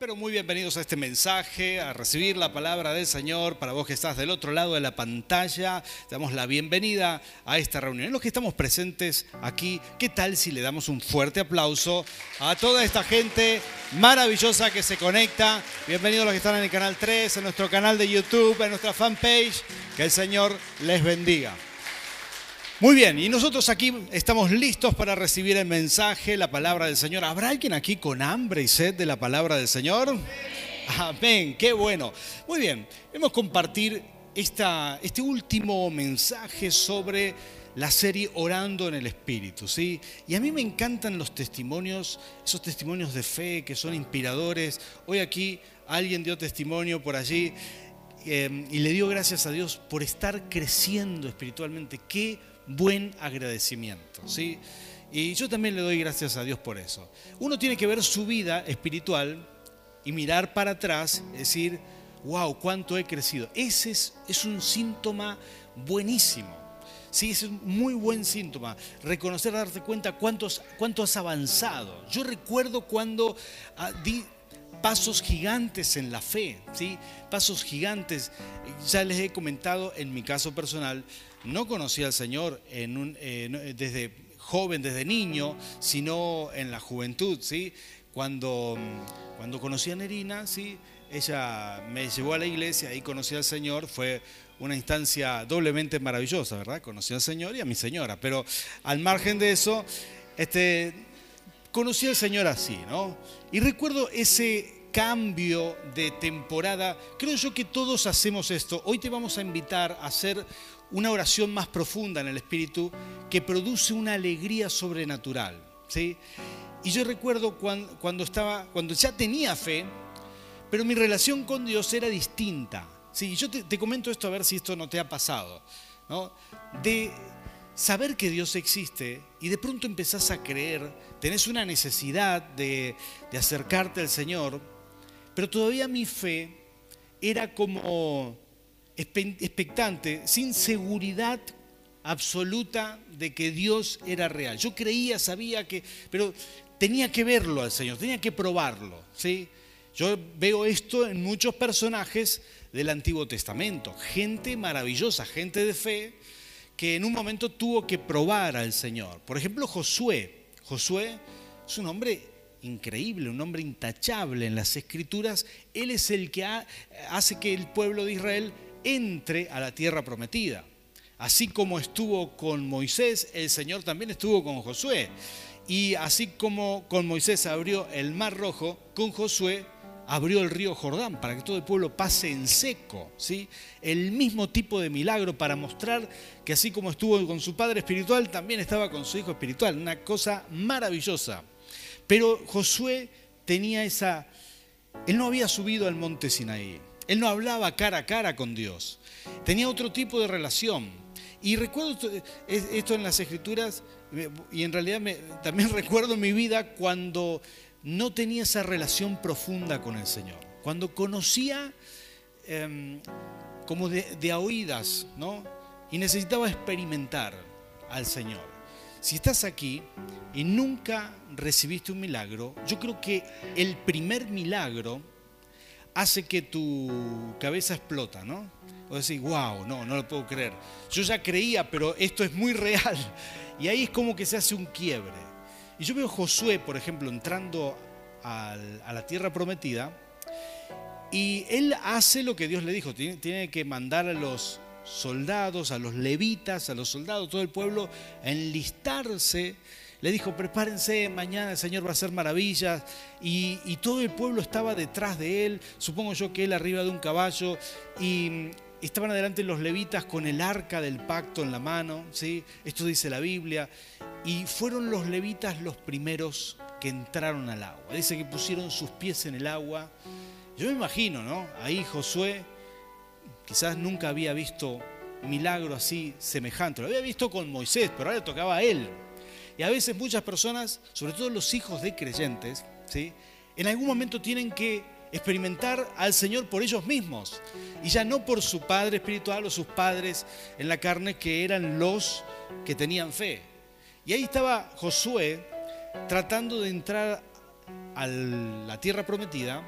pero muy bienvenidos a este mensaje, a recibir la palabra del Señor. Para vos que estás del otro lado de la pantalla, te damos la bienvenida a esta reunión. Los que estamos presentes aquí, ¿qué tal si le damos un fuerte aplauso a toda esta gente maravillosa que se conecta? Bienvenidos los que están en el canal 3, en nuestro canal de YouTube, en nuestra fanpage. Que el Señor les bendiga. Muy bien, y nosotros aquí estamos listos para recibir el mensaje, la palabra del Señor. ¿Habrá alguien aquí con hambre y sed de la palabra del Señor? Amén, qué bueno. Muy bien, hemos compartir esta, este último mensaje sobre la serie Orando en el Espíritu, ¿sí? Y a mí me encantan los testimonios, esos testimonios de fe que son inspiradores. Hoy aquí alguien dio testimonio por allí eh, y le dio gracias a Dios por estar creciendo espiritualmente. Qué buen agradecimiento. ¿sí? Y yo también le doy gracias a Dios por eso. Uno tiene que ver su vida espiritual y mirar para atrás, decir, wow, cuánto he crecido. Ese es, es un síntoma buenísimo. Sí, es un muy buen síntoma. Reconocer, darte cuenta cuántos, cuánto has avanzado. Yo recuerdo cuando ah, di pasos gigantes en la fe, ¿sí? Pasos gigantes. Ya les he comentado en mi caso personal, no conocí al Señor desde joven, desde niño, sino en la juventud, ¿sí? Cuando, cuando conocí a Nerina, ¿sí? Ella me llevó a la iglesia y conocí al Señor, fue una instancia doblemente maravillosa, ¿verdad? Conocí al Señor y a mi señora, pero al margen de eso, este, conocí al Señor así, ¿no? Y recuerdo ese cambio de temporada. Creo yo que todos hacemos esto. Hoy te vamos a invitar a hacer una oración más profunda en el Espíritu que produce una alegría sobrenatural. ¿sí? Y yo recuerdo cuando, estaba, cuando ya tenía fe, pero mi relación con Dios era distinta. ¿sí? Yo te, comento esto a ver si esto no te ha pasado. ¿no? De saber que Dios existe y de pronto empezás a creer, tenés una necesidad de, de acercarte al Señor, pero todavía mi fe era como expectante, sin seguridad absoluta de que Dios era real. Yo creía, sabía que, pero tenía que verlo al Señor, tenía que probarlo. ¿sí? Yo veo esto en muchos personajes del Antiguo Testamento, gente maravillosa, gente de fe, que en un momento tuvo que probar al Señor. Por ejemplo, Josué. Josué es un hombre increíble, un hombre intachable en las escrituras. Él es el que hace que el pueblo de Israel entre a la tierra prometida. Así como estuvo con Moisés, el Señor también estuvo con Josué. Y así como con Moisés abrió el mar rojo, con Josué abrió el río Jordán para que todo el pueblo pase en seco. ¿sí? El mismo tipo de milagro para mostrar que así como estuvo con su padre espiritual, también estaba con su hijo espiritual. Una cosa maravillosa. Pero Josué tenía esa... Él no había subido al monte Sinaí. Él no hablaba cara a cara con Dios. Tenía otro tipo de relación. Y recuerdo esto en las escrituras y en realidad también recuerdo mi vida cuando no tenía esa relación profunda con el Señor. Cuando conocía em, como de, de oídas, ¿no? Y necesitaba experimentar al Señor. Si estás aquí y nunca recibiste un milagro, yo creo que el primer milagro hace que tu cabeza explota, ¿no? O decís, wow, no, no lo puedo creer. Yo ya creía, pero esto es muy real. Y ahí es como que se hace un quiebre. Y yo veo Josué, por ejemplo, entrando a la tierra prometida, y él hace lo que Dios le dijo, tiene, que mandar a los soldados, a los levitas, a los soldados, todo el pueblo, a enlistarse le dijo, prepárense, mañana el Señor va a hacer maravillas. Y, todo el pueblo estaba detrás de él, supongo yo que él arriba de un caballo. Y estaban adelante los levitas con el arca del pacto en la mano, ¿sí? Esto dice la Biblia. Y fueron los levitas los primeros que entraron al agua. Dice que pusieron sus pies en el agua. Yo me imagino, ¿no? Ahí Josué quizás nunca había visto milagro así semejante. Lo había visto con Moisés, pero ahora tocaba a él. Y a veces muchas personas, sobre todo los hijos de creyentes, ¿sí? en algún momento tienen que experimentar al Señor por ellos mismos y ya no por su padre espiritual o sus padres en la carne que eran los que tenían fe. Y ahí estaba Josué tratando de entrar a la tierra prometida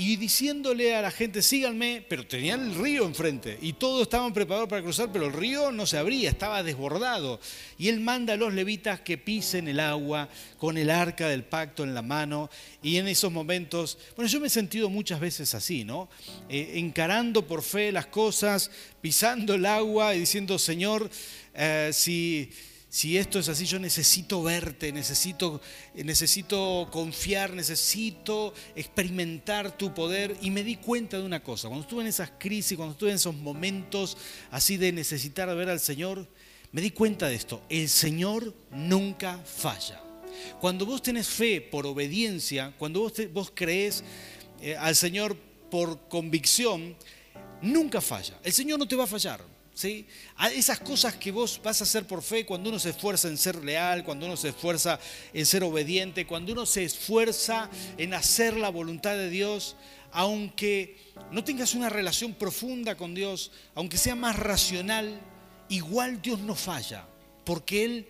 y diciéndole a la gente, síganme, pero tenían el río enfrente y todos estaban preparados para cruzar, pero el río no se abría, estaba desbordado. Y él manda a los levitas que pisen el agua con el arca del pacto en la mano. Y en esos momentos, bueno, yo me he sentido muchas veces así, ¿no? Eh, encarando por fe las cosas, pisando el agua y diciendo, Señor, eh, si si esto es así, yo necesito verte, necesito, necesito confiar, necesito experimentar tu poder. Y me di cuenta de una cosa, cuando estuve en esas crisis, cuando estuve en esos momentos así de necesitar ver al Señor, me di cuenta de esto, el Señor nunca falla. Cuando vos tenés fe por obediencia, cuando vos, vos crees eh, al Señor por convicción, nunca falla. El Señor no te va a fallar. Esas cosas que vos vas a hacer por fe cuando uno se esfuerza en ser leal, cuando uno se esfuerza en ser obediente, cuando uno se esfuerza en hacer la voluntad de Dios, aunque no tengas una relación profunda con Dios, aunque sea más racional, igual Dios no falla, porque Él,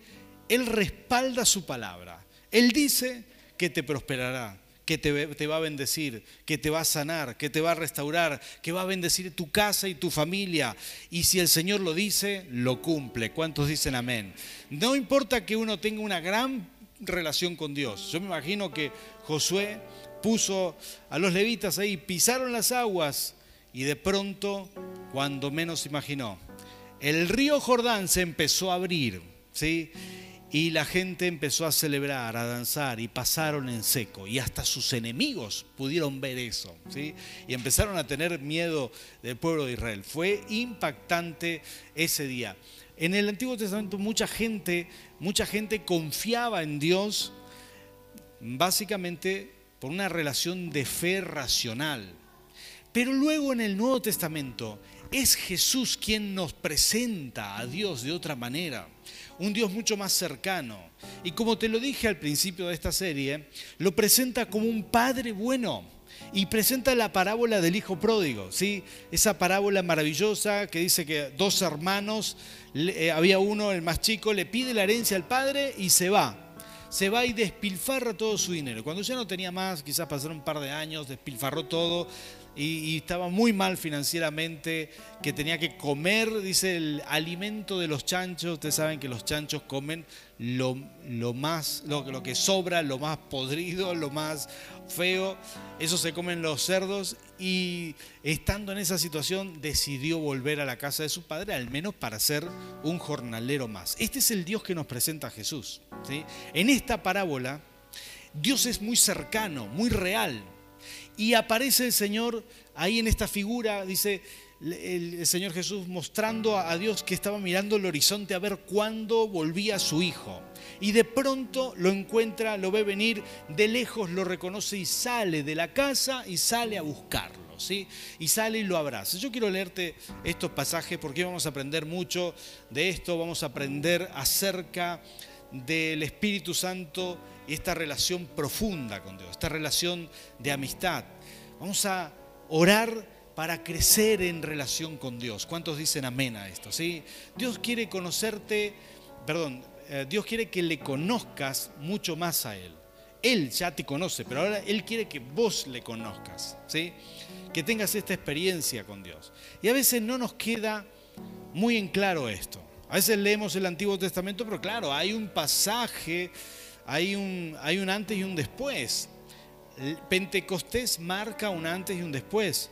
Él respalda su palabra. Él dice que te prosperará que te, va a bendecir, que te va a sanar, que te va a restaurar, que va a bendecir tu casa y tu familia. Y si el Señor lo dice, lo cumple. ¿Cuántos dicen amén? No importa que uno tenga una gran relación con Dios. Yo me imagino que Josué puso a los levitas ahí, pisaron las aguas y de pronto, cuando menos imaginó, el río Jordán se empezó a abrir. ¿sí? Y la gente empezó a celebrar, a danzar y pasaron en seco. Y hasta sus enemigos pudieron ver eso. ¿sí? Y empezaron a tener miedo del pueblo de Israel. Fue impactante ese día. En el Antiguo Testamento mucha gente, mucha gente confiaba en Dios básicamente por una relación de fe racional. Pero luego en el Nuevo Testamento es Jesús quien nos presenta a Dios de otra manera un Dios mucho más cercano. Y como te lo dije al principio de esta serie, lo presenta como un Padre bueno y presenta la parábola del hijo pródigo, ¿sí? Esa parábola maravillosa que dice que dos hermanos, eh, había uno, el más chico, le pide la herencia al padre y se va se va y despilfarra todo su dinero. Cuando ya no tenía más, quizás pasaron un par de años, despilfarró todo, y, estaba muy mal financieramente, que tenía que comer, dice, el alimento de los chanchos. Ustedes saben que los chanchos comen lo, más, lo, lo, que sobra, lo más podrido, lo más feo. Eso se comen los cerdos. Y estando en esa situación, decidió volver a la casa de su padre, al menos para ser un jornalero más. Este es el Dios que nos presenta Jesús. ¿sí? En esta parábola, Dios es muy cercano, muy real. Y aparece el Señor ahí en esta figura, dice el Señor Jesús mostrando a Dios que estaba mirando el horizonte a ver cuándo volvía su hijo. Y de pronto lo encuentra, lo ve venir, de lejos lo reconoce y sale de la casa y sale a buscarlo. ¿sí? Y sale y lo abraza. Yo quiero leerte estos pasajes porque vamos a aprender mucho de esto, vamos a aprender acerca del Espíritu Santo y esta relación profunda con Dios, esta relación de amistad. Vamos a orar para crecer en relación con Dios. ¿Cuántos dicen amén a esto? ¿sí? Dios quiere conocerte, perdón, eh, Dios quiere que le conozcas mucho más a Él. Él ya te conoce, pero ahora Él quiere que vos le conozcas, ¿sí? que tengas esta experiencia con Dios. Y a veces no nos queda muy en claro esto. A veces leemos el Antiguo Testamento, pero claro, hay un pasaje, hay un, hay un antes y un después. Pentecostés marca un antes y un después.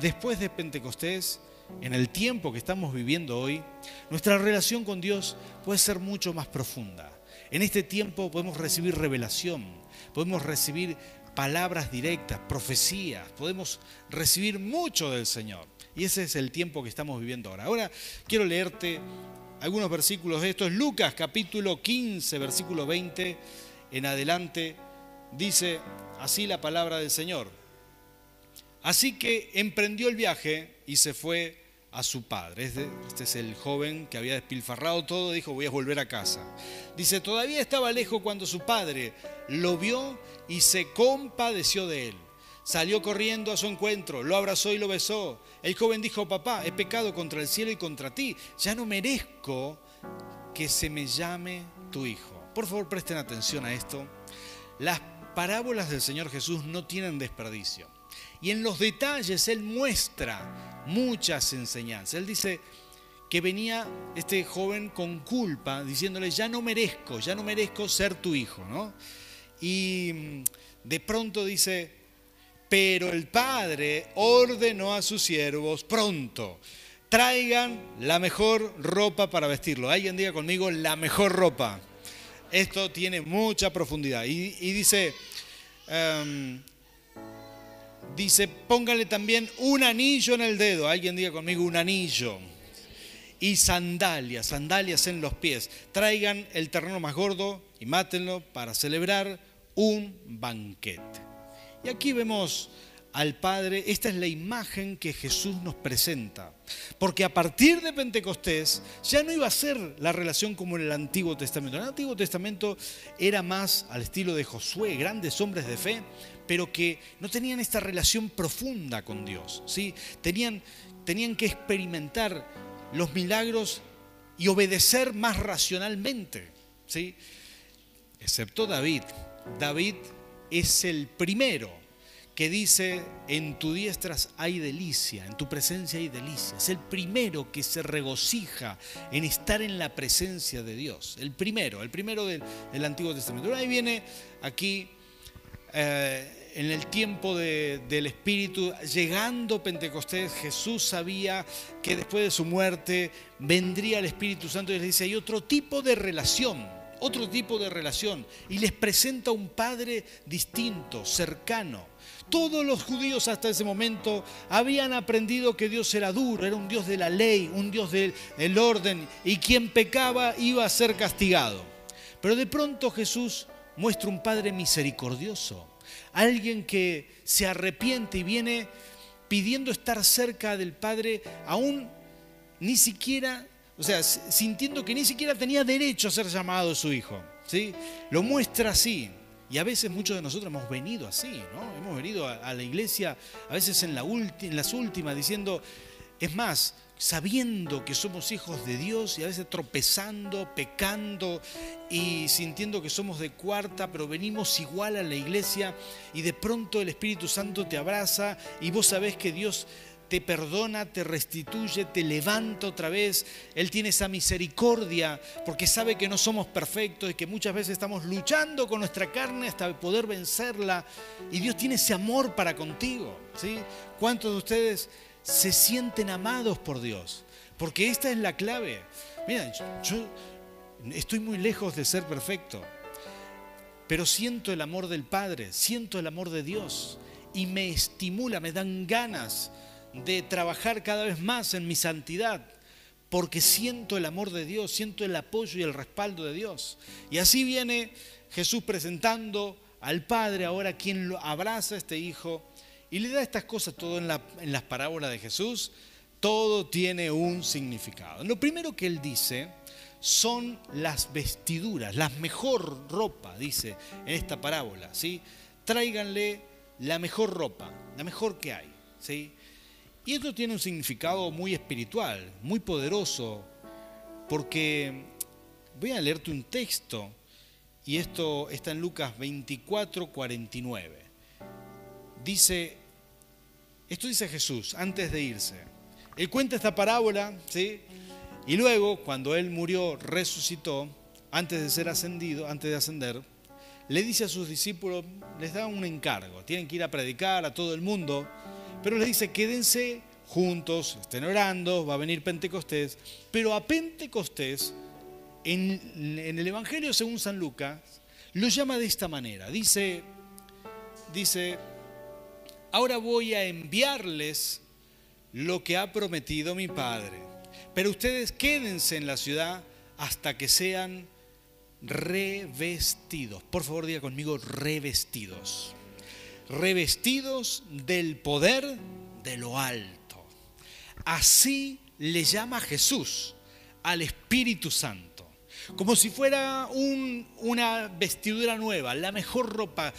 Después de Pentecostés, en el tiempo que estamos viviendo hoy, nuestra relación con Dios puede ser mucho más profunda. En este tiempo podemos recibir revelación, podemos recibir palabras directas, profecías, podemos recibir mucho del Señor. Y ese es el tiempo que estamos viviendo ahora. Ahora quiero leerte algunos versículos de estos. Lucas capítulo 15, versículo 20 en adelante, dice así la palabra del Señor. Así que emprendió el viaje y se fue a su padre. Este, es el joven que había despilfarrado todo, dijo voy a volver a casa. Dice, todavía estaba lejos cuando su padre lo vio y se compadeció de él. Salió corriendo a su encuentro, lo abrazó y lo besó. El joven dijo, papá, he pecado contra el cielo y contra ti. Ya no merezco que se me llame tu hijo. Por favor, presten atención a esto. Las parábolas del Señor Jesús no tienen desperdicio. Y en los detalles Él muestra muchas enseñanzas. Él dice que venía este joven con culpa, diciéndole, ya no merezco, ya no merezco ser tu hijo, ¿no? Y mm, de pronto dice, pero el padre ordenó a sus siervos pronto, traigan la mejor ropa para vestirlo. Alguien diga conmigo, la mejor ropa. Esto tiene mucha profundidad. Y, dice, em, dice, póngale también un anillo en el dedo. Alguien diga conmigo, un anillo. Y sandalias, sandalias en los pies. Traigan el terreno más gordo y mátenlo para celebrar un banquete. Y aquí vemos al Padre, esta es la imagen que Jesús nos presenta. Porque a partir de Pentecostés ya no iba a ser la relación como en el Antiguo Testamento. En el Antiguo Testamento era más al estilo de Josué, grandes hombres de fe, pero que no tenían esta relación profunda con Dios. ¿sí? Tenían, tenían que experimentar los milagros y obedecer más racionalmente. ¿sí? Excepto David. David es el primero que dice, en tu diestra hay delicia, en tu presencia hay delicia. Es el primero que se regocija en estar en la presencia de Dios. El primero, el primero del, Antiguo Testamento. Ahí viene aquí, eh, en el tiempo del Espíritu, llegando Pentecostés, Jesús sabía que después de su muerte vendría el Espíritu Santo y les dice, hay otro tipo de relación otro tipo de relación y les presenta un padre distinto, cercano. Todos los judíos hasta ese momento habían aprendido que Dios era duro, era un Dios de la ley, un Dios del orden y quien pecaba iba a ser castigado. Pero de pronto Jesús muestra un Padre misericordioso, alguien que se arrepiente y viene pidiendo estar cerca del Padre, aún ni siquiera o sea, sintiendo que ni siquiera tenía derecho a ser llamado su hijo. ¿sí? Lo muestra así. Y a veces muchos de nosotros hemos venido así, ¿no? Hemos venido a, la iglesia, a veces en, en las últimas, diciendo, es más, sabiendo que somos hijos de Dios y a veces tropezando, pecando y sintiendo que somos de cuarta, pero venimos igual a la iglesia y de pronto el Espíritu Santo te abraza y vos sabés que Dios te perdona, te restituye, te levanta otra vez. Él tiene esa misericordia porque sabe que no somos perfectos y que muchas veces estamos luchando con nuestra carne hasta poder vencerla. Y Dios tiene ese amor para contigo. ¿sí? ¿Cuántos de ustedes se sienten amados por Dios? Porque esta es la clave. Mira, yo estoy muy lejos de ser perfecto, pero siento el amor del Padre, siento el amor de Dios y me estimula, me dan ganas de trabajar cada vez más en mi santidad, porque siento el amor de Dios, siento el apoyo y el respaldo de Dios. Y así viene Jesús presentando al Padre ahora quien lo abraza a este Hijo y le da estas cosas todo en, en las parábolas de Jesús, todo tiene un significado. Lo primero que él dice son las vestiduras, la mejor ropa, dice en esta parábola, ¿sí? Tráiganle la mejor ropa, la mejor que hay, ¿sí? Y esto tiene un significado muy espiritual, muy poderoso, porque voy a leerte un texto, y esto está en Lucas 24, 49. Dice, esto dice Jesús antes de irse. Él cuenta esta parábola, ¿sí? Y luego, cuando él murió, resucitó, antes de ser ascendido, antes de ascender, le dice a sus discípulos, les da un encargo, tienen que ir a predicar a todo el mundo pero les dice, quédense juntos, estén orando, va a venir Pentecostés. Pero a Pentecostés, en, el Evangelio según San Lucas, lo llama de esta manera. Dice, dice, ahora voy a enviarles lo que ha prometido mi Padre. Pero ustedes quédense en la ciudad hasta que sean revestidos. Por favor, diga conmigo, revestidos revestidos del poder de lo alto. Así le llama Jesús al Espíritu Santo, como si fuera una vestidura nueva, la mejor ropa,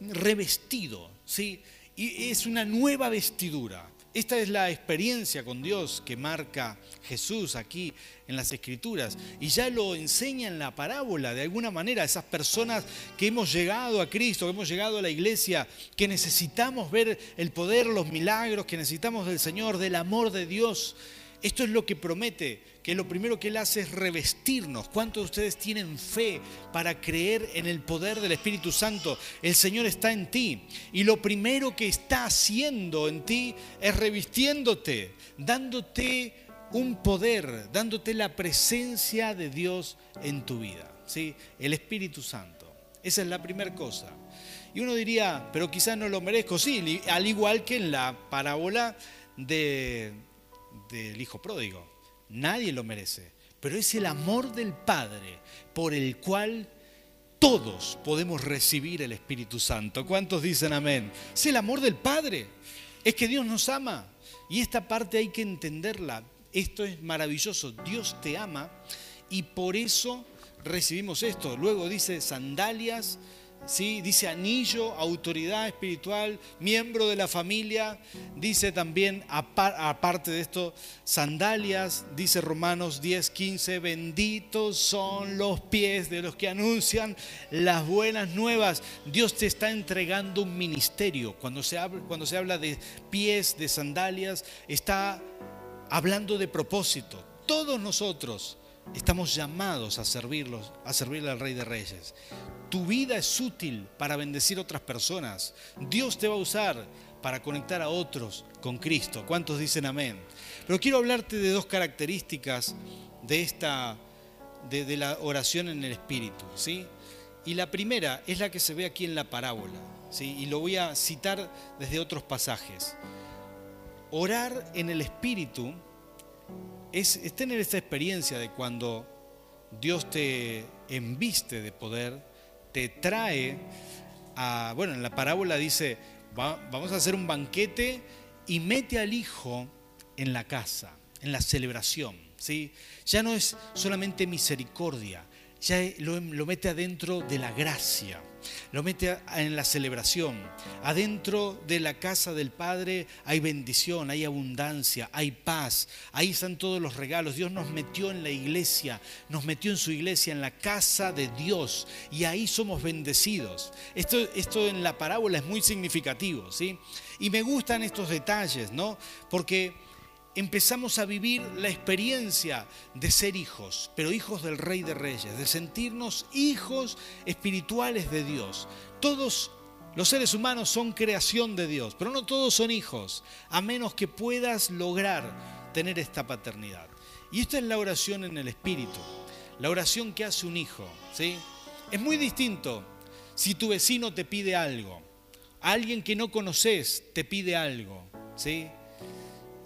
revestido, ¿sí? Y es una nueva vestidura. Esta es la experiencia con Dios que marca Jesús aquí en las Escrituras. Y ya lo enseña en la parábola, de alguna manera, esas personas que hemos llegado a Cristo, que hemos llegado a la iglesia, que necesitamos ver el poder, los milagros, que necesitamos del Señor, del amor de Dios. Esto es lo que promete, que lo primero que Él hace es revestirnos. ¿Cuántos de ustedes tienen fe para creer en el poder del Espíritu Santo? El Señor está en ti y lo primero que está haciendo en ti es revistiéndote, dándote un poder, dándote la presencia de Dios en tu vida. ¿sí? El Espíritu Santo. Esa es la primera cosa. Y uno diría, pero quizás no lo merezco. Sí, al igual que en la parábola de del hijo pródigo. Nadie lo merece, pero es el amor del Padre por el cual todos podemos recibir el Espíritu Santo. ¿Cuántos dicen amén? Es el amor del Padre. Es que Dios nos ama. Y esta parte hay que entenderla. Esto es maravilloso. Dios te ama y por eso recibimos esto. Luego dice sandalias ¿sí? dice anillo, autoridad espiritual, miembro de la familia, dice también, aparte de esto, sandalias, dice Romanos 10, 15, benditos son los pies de los que anuncian las buenas nuevas. Dios te está entregando un ministerio. Cuando se habla, cuando se habla de pies, de sandalias, está hablando de propósito. Todos nosotros estamos llamados a servirlos, a servirle al Rey de Reyes. Tu vida es útil para bendecir a otras personas. Dios te va a usar para conectar a otros con Cristo. ¿Cuántos dicen amén? Pero quiero hablarte de dos características de esta de, la oración en el espíritu, ¿sí? Y la primera es la que se ve aquí en la parábola, ¿sí? Y lo voy a citar desde otros pasajes. Orar en el espíritu es, es tener esta experiencia de cuando Dios te embiste de poder, te trae a, bueno, en la parábola dice, vamos a hacer un banquete y mete al hijo en la casa, en la celebración. ¿sí? Ya no es solamente misericordia, ya lo, mete adentro de la gracia lo mete en la celebración. Adentro de la casa del Padre hay bendición, hay abundancia, hay paz. Ahí están todos los regalos. Dios nos metió en la iglesia, nos metió en su iglesia, en la casa de Dios. Y ahí somos bendecidos. Esto, esto en la parábola es muy significativo, ¿sí? Y me gustan estos detalles, ¿no? Porque empezamos a vivir la experiencia de ser hijos, pero hijos del Rey de Reyes, de sentirnos hijos espirituales de Dios. Todos los seres humanos son creación de Dios, pero no todos son hijos, a menos que puedas lograr tener esta paternidad. Y esta es la oración en el Espíritu, la oración que hace un hijo. ¿sí? Es muy distinto si tu vecino te pide algo, alguien que no conoces te pide algo. ¿sí?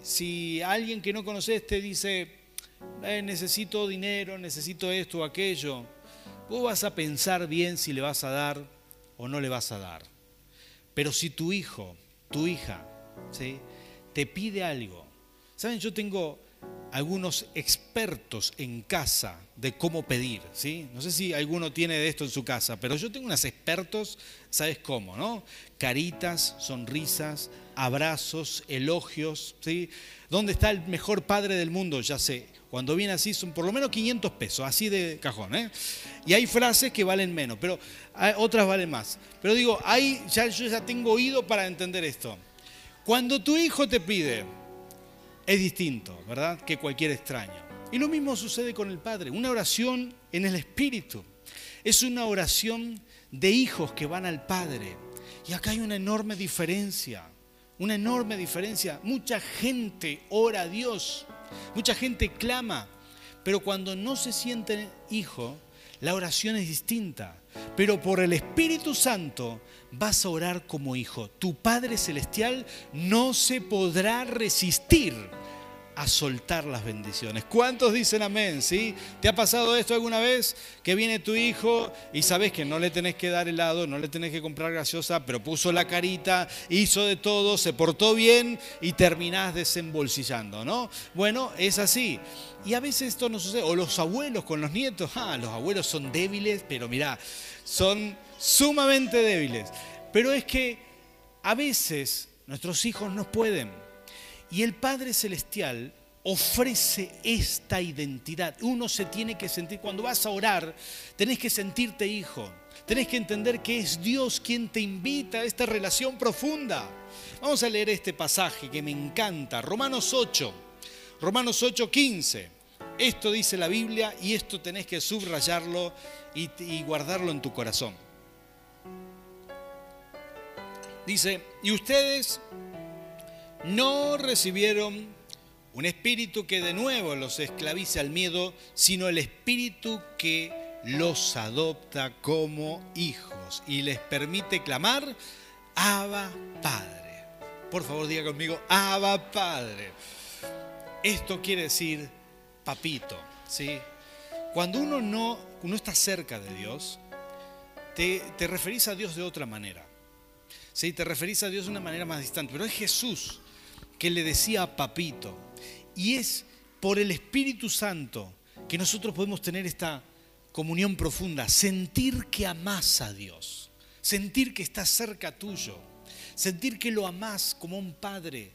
Si alguien que no conoces te dice, eh, necesito dinero, necesito esto o aquello, vos vas a pensar bien si le vas a dar o no le vas a dar. Pero si tu hijo, tu hija, ¿sí? te pide algo, ¿saben? Yo tengo algunos expertos en casa de cómo pedir, ¿sí? No sé si alguno tiene de esto en su casa, pero yo tengo unos expertos, ¿sabes cómo, no? Caritas, sonrisas, abrazos, elogios, ¿sí? ¿Dónde está el mejor padre del mundo? Ya sé, cuando viene así son por lo menos 500 pesos, así de cajón, ¿eh? Y hay frases que valen menos, pero otras valen más. Pero digo, hay, ya, yo ya tengo oído para entender esto. Cuando tu hijo te pide, es distinto, ¿verdad? Que cualquier extraño. Y lo mismo sucede con el Padre. Una oración en el Espíritu. Es una oración de hijos que van al Padre. Y acá hay una enorme diferencia. Una enorme diferencia. Mucha gente ora a Dios. Mucha gente clama. Pero cuando no se siente hijo, la oración es distinta. Pero por el Espíritu Santo vas a orar como hijo. Tu Padre Celestial no se podrá resistir a soltar las bendiciones. ¿Cuántos dicen amén? ¿Sí? ¿Te ha pasado esto alguna vez? Que viene tu hijo y sabes que no le tenés que dar helado, no le tenés que comprar graciosa, pero puso la carita, hizo de todo, se portó bien y terminás desembolsillando, ¿no? Bueno, es así. Y a veces esto no sucede. O los abuelos con los nietos, ah, los abuelos son débiles, pero mirá, son sumamente débiles. Pero es que a veces nuestros hijos no pueden. Y el Padre Celestial ofrece esta identidad. Uno se tiene que sentir, cuando vas a orar, tenés que sentirte hijo. Tenés que entender que es Dios quien te invita a esta relación profunda. Vamos a leer este pasaje que me encanta, Romanos 8, Romanos 8, 15. Esto dice la Biblia y esto tenés que subrayarlo y, y guardarlo en tu corazón. Dice, y ustedes no recibieron un espíritu que de nuevo los esclavice al miedo, sino el espíritu que los adopta como hijos y les permite clamar, Abba Padre. Por favor, diga conmigo, Abba Padre. Esto quiere decir papito, ¿sí? Cuando uno no, uno está cerca de Dios, te, te referís a Dios de otra manera. ¿Sí? Te referís a Dios de una manera más distante. Pero es Jesús que le decía a papito. Y es por el Espíritu Santo que nosotros podemos tener esta comunión profunda, sentir que amás a Dios, sentir que está cerca tuyo, sentir que lo amás como un padre,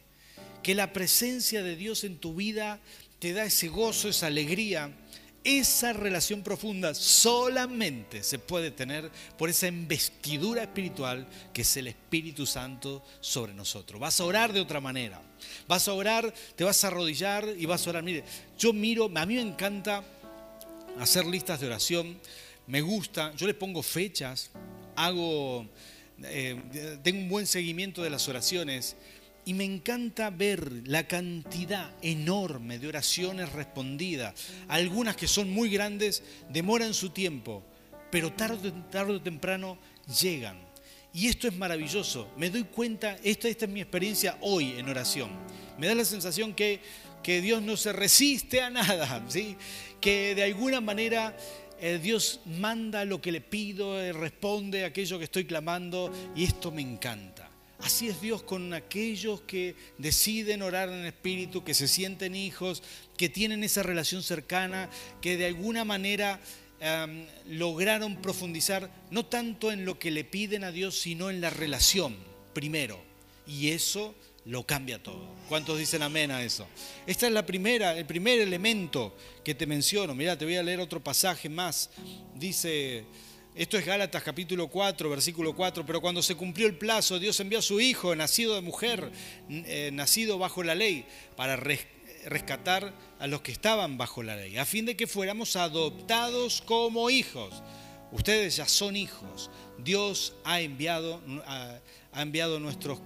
que la presencia de Dios en tu vida te da ese gozo, esa alegría. Esa relación profunda solamente se puede tener por esa investidura espiritual que es el Espíritu Santo sobre nosotros. Vas a orar de otra manera. Vas a orar, te vas a arrodillar y vas a orar. Mire, yo miro, a mí me encanta hacer listas de oración, me gusta, yo le pongo fechas, hago, eh, tengo un buen seguimiento de las oraciones y me encanta ver la cantidad enorme de oraciones respondidas. Algunas que son muy grandes demoran su tiempo, pero tarde, tarde o temprano llegan. Y esto es maravilloso. Me doy cuenta, esta, es mi experiencia hoy en oración. Me da la sensación que, que Dios no se resiste a nada, ¿sí? que de alguna manera eh, Dios manda lo que le pido, eh, responde aquello que estoy clamando y esto me encanta. Así es Dios con aquellos que deciden orar en espíritu, que se sienten hijos, que tienen esa relación cercana, que de alguna manera lograron profundizar no tanto en lo que le piden a Dios, sino en la relación primero. Y eso lo cambia todo. ¿Cuántos dicen amén a eso? Esta es la primera, el primer elemento que te menciono. Mira, te voy a leer otro pasaje más. Dice, esto es Gálatas capítulo 4, versículo 4, pero cuando se cumplió el plazo, Dios envió a su Hijo, nacido de mujer, eh, nacido bajo la ley, para rescatar a los que estaban bajo la ley, a fin de que fuéramos adoptados como hijos. Ustedes ya son hijos. Dios ha enviado, ha enviado nuestros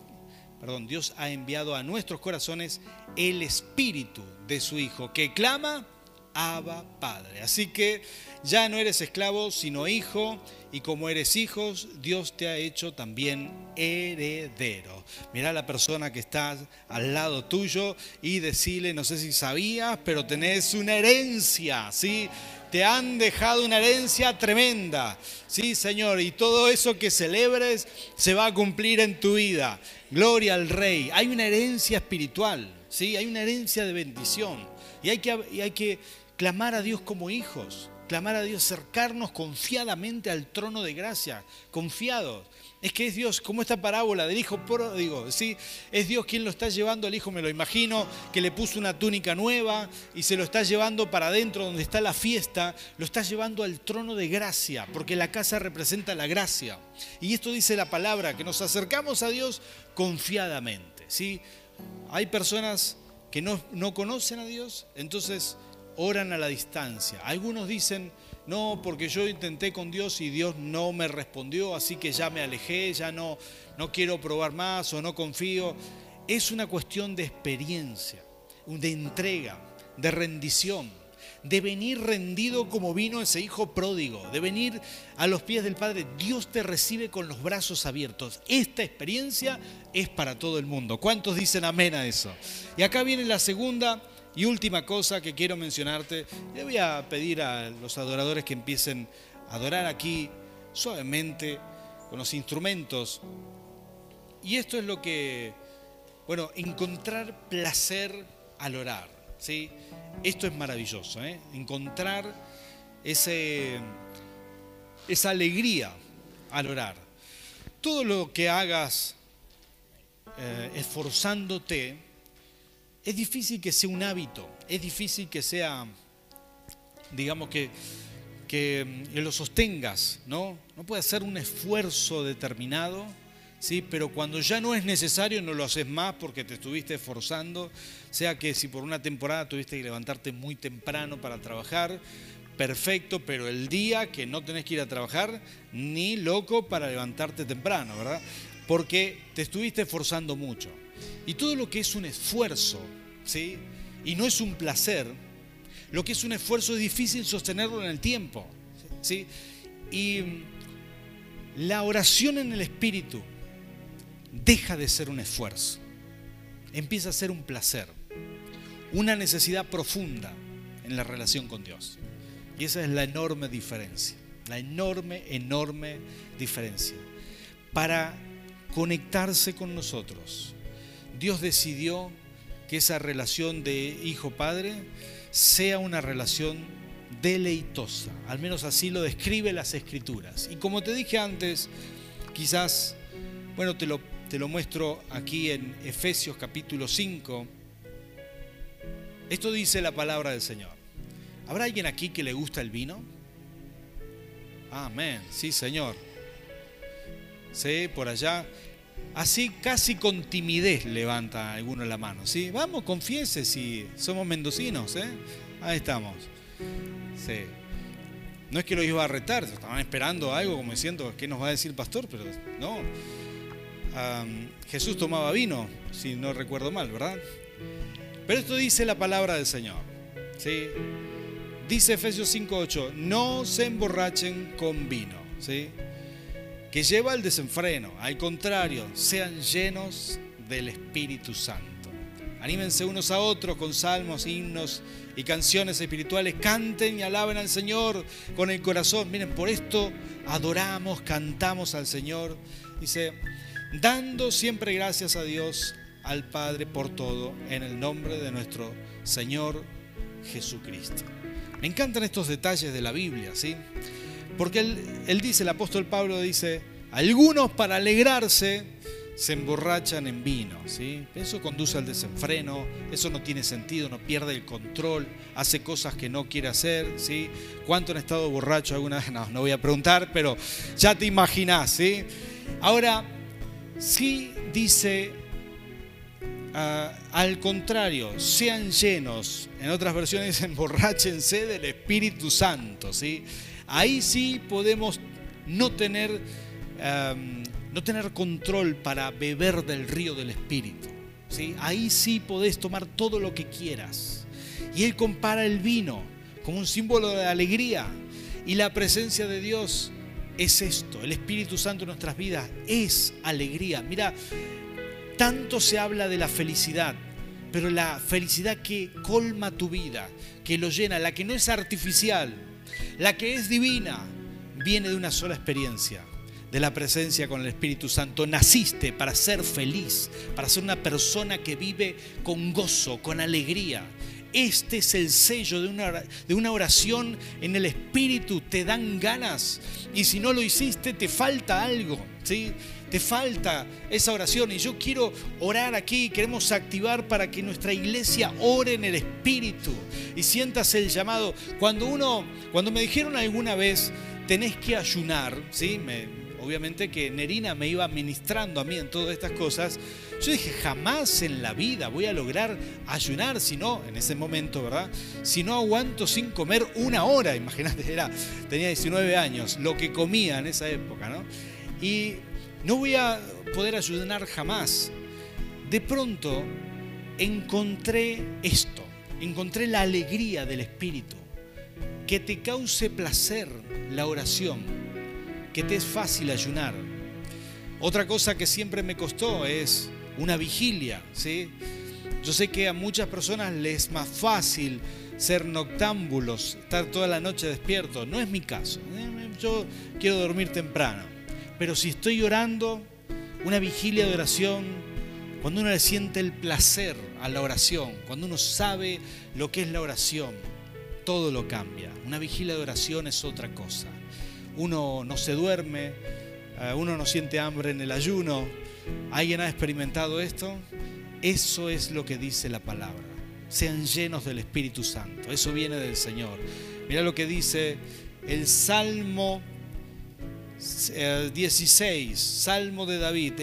perdón, Dios ha enviado a nuestros corazones el espíritu de su Hijo, que clama, Abba Padre. Así que ya no eres esclavo, sino hijo, y como eres hijo, Dios te ha hecho también heredero. Mira a la persona que está al lado tuyo y decirle, no sé si sabías, pero tenés una herencia, ¿sí? te han dejado una herencia tremenda. Sí, Señor, y todo eso que celebres se va a cumplir en tu vida. Gloria al Rey. Hay una herencia espiritual, ¿sí? Hay una herencia de bendición. Y hay que, hay que clamar a Dios como hijos, clamar a Dios, acercarnos confiadamente al trono de gracia, confiados. Es que es Dios, como esta parábola del hijo pródigo, ¿sí? Es Dios quien lo está llevando al hijo, me lo imagino, que le puso una túnica nueva y se lo está llevando para adentro donde está la fiesta, lo está llevando al trono de gracia, porque la casa representa la gracia. Y esto dice la palabra, que nos acercamos a Dios confiadamente, ¿sí? Hay personas que no, no conocen a Dios, entonces oran a la distancia. Algunos dicen, no, porque yo intenté con Dios y Dios no me respondió, así que ya me alejé, ya no, no quiero probar más o no confío. Es una cuestión de experiencia, de entrega, de rendición, de venir rendido como vino ese hijo pródigo, de venir a los pies del Padre. Dios te recibe con los brazos abiertos. Esta experiencia es para todo el mundo. ¿Cuántos dicen amén a eso? Y acá viene la segunda y última cosa que quiero mencionarte, le voy a pedir a los adoradores que empiecen a adorar aquí suavemente con los instrumentos. Y esto es lo que, bueno, encontrar placer al orar, ¿sí? Esto es maravilloso, ¿eh? Encontrar ese, esa alegría al orar. Todo lo que hagas eh, esforzándote, es difícil que sea un hábito, es difícil que sea, digamos que, que, lo sostengas, ¿no? No puede ser un esfuerzo determinado, ¿sí? Pero cuando ya no es necesario no lo haces más porque te estuviste esforzando, sea que si por una temporada tuviste que levantarte muy temprano para trabajar, perfecto, pero el día que no tenés que ir a trabajar, ni loco para levantarte temprano, ¿verdad? Porque te estuviste esforzando mucho. Y todo lo que es un esfuerzo, ¿sí? Y no es un placer, lo que es un esfuerzo es difícil sostenerlo en el tiempo, ¿sí? Y la oración en el Espíritu deja de ser un esfuerzo, empieza a ser un placer, una necesidad profunda en la relación con Dios. Y esa es la enorme diferencia, la enorme, enorme diferencia. Para conectarse con nosotros, Dios decidió que esa relación de hijo-padre sea una relación deleitosa. Al menos así lo describe las escrituras. Y como te dije antes, quizás, bueno, te lo, te lo muestro aquí en Efesios capítulo 5. Esto dice la palabra del Señor. ¿Habrá alguien aquí que le gusta el vino? Amén, sí Señor. Sí, por allá. Así casi con timidez levanta alguno la mano. ¿sí? Vamos, confiese si somos mendocinos. ¿eh? Ahí estamos. Sí. No es que lo iba a retar, estaban esperando algo como diciendo, ¿qué nos va a decir el pastor? Pero no. Jesús tomaba vino, si no recuerdo mal, ¿verdad? Pero esto dice la palabra del Señor. ¿sí? Dice Efesios 5:8, no se emborrachen con vino, ¿sí? Que lleva al desenfreno, al contrario, sean llenos del Espíritu Santo. Anímense unos a otros con salmos, himnos y canciones espirituales, canten y alaben al Señor con el corazón. Miren, por esto adoramos, cantamos al Señor. Dice, dando siempre gracias a Dios, al Padre por todo, en el nombre de nuestro Señor Jesucristo. Me encantan estos detalles de la Biblia, ¿sí? Porque él, dice, el apóstol Pablo dice, algunos para alegrarse se emborrachan en vino, ¿sí? Eso conduce al desenfreno, eso no tiene sentido, no pierde el control, hace cosas que no quiere hacer, ¿sí? ¿Cuánto han estado borrachos alguna vez? No, no voy a preguntar, pero ya te imaginás, ¿sí? Ahora, sí dice Ah, al contrario, sean llenos, en otras versiones emborráchense del Espíritu Santo. ¿sí? Ahí sí podemos no tener, no tener control para beber del río del Espíritu. ¿sí? Ahí sí podés tomar todo lo que quieras. Y Él compara el vino como un símbolo de alegría. Y la presencia de Dios es esto, el Espíritu Santo en nuestras vidas es alegría. Mira, tanto se habla de la felicidad, pero la felicidad que colma tu vida, que lo llena, la que no es artificial, la que es divina, viene de una sola experiencia, de la presencia con el Espíritu Santo. Naciste para ser feliz, para ser una persona que vive con gozo, con alegría. Este es el sello de una, de una oración en el Espíritu. Te dan ganas y si no lo hiciste te falta algo. ¿sí? Te falta esa oración y yo quiero orar aquí, queremos activar para que nuestra iglesia ore en el Espíritu y sientas el llamado. Cuando uno, cuando me dijeron alguna vez, tenés que ayunar, ¿sí? Me, obviamente que Nerina me iba ministrando a mí en todas estas cosas, yo dije, jamás en la vida voy a lograr ayunar, si no, en ese momento, ¿verdad? Si no aguanto sin comer una hora, imagínate, era, tenía 19 años, lo que comía en esa época, ¿no? Y no voy a poder ayudar jamás. De pronto encontré esto, encontré la alegría del Espíritu, que te cause placer la oración, que te es fácil ayunar. Otra cosa que siempre me costó es una vigilia, ¿sí? Yo sé que a muchas personas les es más fácil ser noctámbulos, estar toda la noche despierto. No es mi caso. ¿eh? Yo quiero dormir temprano. Pero si estoy orando, una vigilia de oración, cuando uno le siente el placer a la oración, cuando uno sabe lo que es la oración, todo lo cambia. Una vigilia de oración es otra cosa. Uno no se duerme, eh, uno no siente hambre en el ayuno. ¿Alguien ha experimentado esto? Eso es lo que dice la palabra. Sean llenos del Espíritu Santo. Eso viene del Señor. Mira lo que dice el Salmo 16, eh, Salmo de David,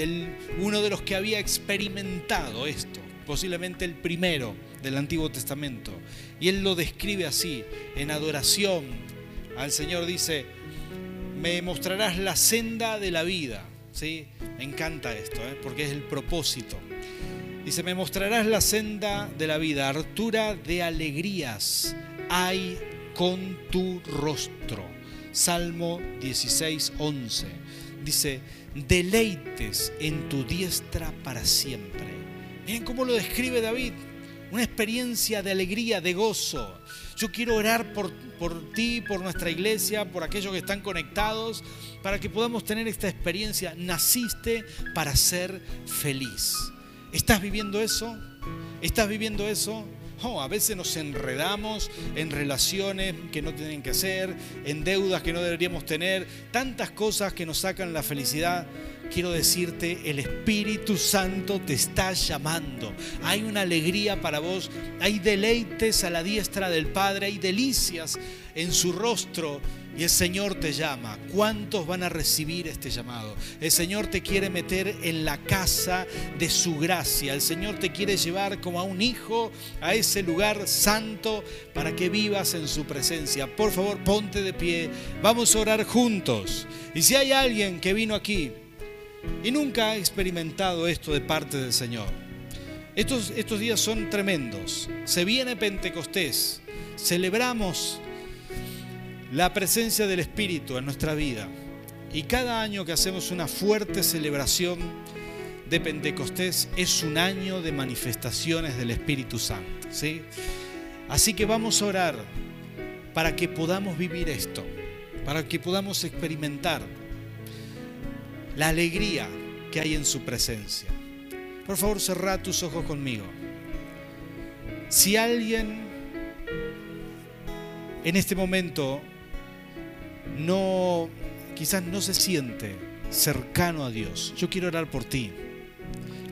uno de los que había experimentado esto, posiblemente el primero del Antiguo Testamento. Y él lo describe así, en adoración al Señor dice, me mostrarás la senda de la vida. ¿Sí? Me encanta esto, ¿eh? porque es el propósito. Dice, me mostrarás la senda de la vida, hartura de alegrías hay con tu rostro. Salmo 16, 11. Dice, deleites en tu diestra para siempre. Miren cómo lo describe David. Una experiencia de alegría, de gozo. Yo quiero orar por, por ti, por nuestra iglesia, por aquellos que están conectados, para que podamos tener esta experiencia. Naciste para ser feliz. ¿Estás viviendo eso? ¿Estás viviendo eso? A veces nos enredamos en relaciones que no tienen que ser, en deudas que no deberíamos tener, tantas cosas que nos sacan la felicidad. Quiero decirte, el Espíritu Santo te está llamando. Hay una alegría para vos, hay deleites a la diestra del Padre, hay delicias en su rostro y el Señor te llama. ¿Cuántos van a recibir este llamado? El Señor te quiere meter en la casa de su gracia. El Señor te quiere llevar como a un hijo a ese lugar santo para que vivas en su presencia. Por favor, ponte de pie. Vamos a orar juntos. Y si hay alguien que vino aquí y nunca ha experimentado esto de parte del Señor, estos, estos días son tremendos. Se viene Pentecostés. Celebramos la presencia del Espíritu en nuestra vida. Y cada año que hacemos una fuerte celebración de Pentecostés es un año de manifestaciones del Espíritu Santo. ¿sí? Así que vamos a orar para que podamos vivir esto, para que podamos experimentar la alegría que hay en su presencia. Por favor, cerrá tus ojos conmigo. Si alguien en este momento no, quizás no se siente cercano a Dios, yo quiero orar por ti,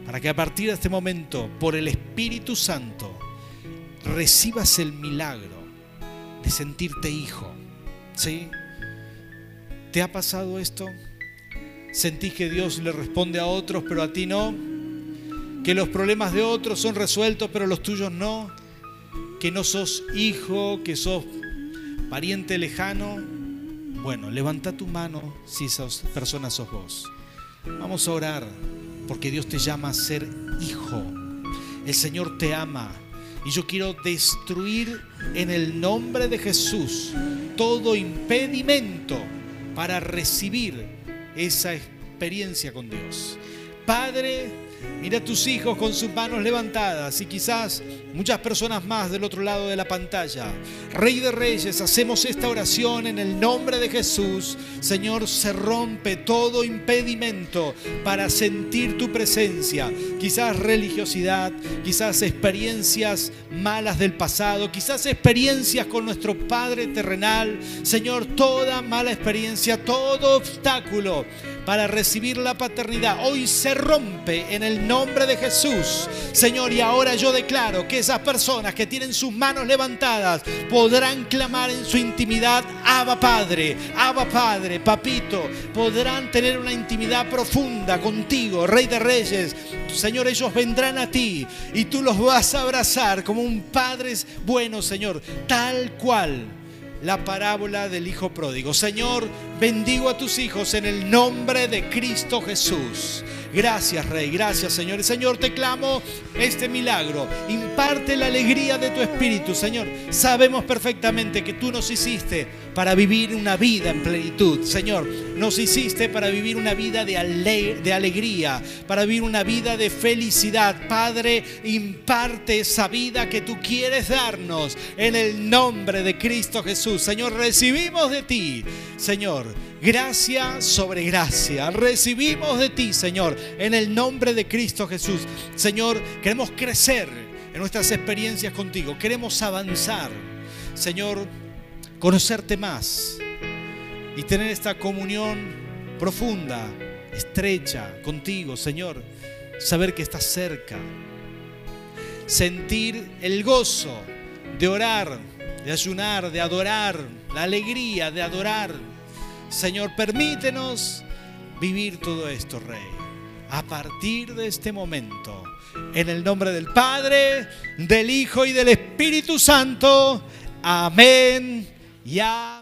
para que a partir de este momento, por el Espíritu Santo, recibas el milagro de sentirte hijo. ¿Sí? ¿Te ha pasado esto? ¿Sentís que Dios le responde a otros, pero a ti no? ¿Que los problemas de otros son resueltos, pero los tuyos no? ¿Que no sos hijo, que sos pariente lejano? Bueno, levanta tu mano si esas personas sos vos. Vamos a orar porque Dios te llama a ser hijo. El Señor te ama. Y yo quiero destruir en el nombre de Jesús todo impedimento para recibir esa experiencia con Dios. Padre, mira a tus hijos con sus manos levantadas y quizás muchas personas más del otro lado de la pantalla. Rey de Reyes, hacemos esta oración en el nombre de Jesús. Señor, se rompe todo impedimento para sentir tu presencia. Quizás religiosidad, quizás experiencias malas del pasado, quizás experiencias con nuestro Padre terrenal. Señor, toda mala experiencia, todo obstáculo para recibir la paternidad, hoy se rompe en el nombre de Jesús. Señor, y ahora yo declaro que esas personas que tienen sus manos levantadas podrán clamar en su intimidad, Abba Padre, Abba Padre, Papito, podrán tener una intimidad profunda contigo, Rey de Reyes. Señor, ellos vendrán a ti y tú los vas a abrazar como un Padre bueno, Señor, tal cual la parábola del Hijo Pródigo. Señor, bendigo a tus hijos en el nombre de Cristo Jesús. Gracias, Rey. Gracias, Señor. Señor, te clamo este milagro. Imparte la alegría de tu espíritu, Señor. Sabemos perfectamente que tú nos hiciste para vivir una vida en plenitud. Señor, nos hiciste para vivir una vida de, de alegría, para vivir una vida de felicidad. Padre, imparte esa vida que tú quieres darnos en el nombre de Cristo Jesús. Señor, recibimos de ti, Señor gracia sobre gracia. Recibimos de ti, Señor, en el nombre de Cristo Jesús. Señor, queremos crecer en nuestras experiencias contigo. Queremos avanzar. Señor, conocerte más y tener esta comunión profunda, estrecha contigo, Señor. Saber que estás cerca. sentir el gozo de orar, de ayunar, de adorar, la alegría de adorar. Señor, permítenos vivir todo esto, Rey, a partir de este momento. En el nombre del Padre, del Hijo y del Espíritu Santo. Amén y amén.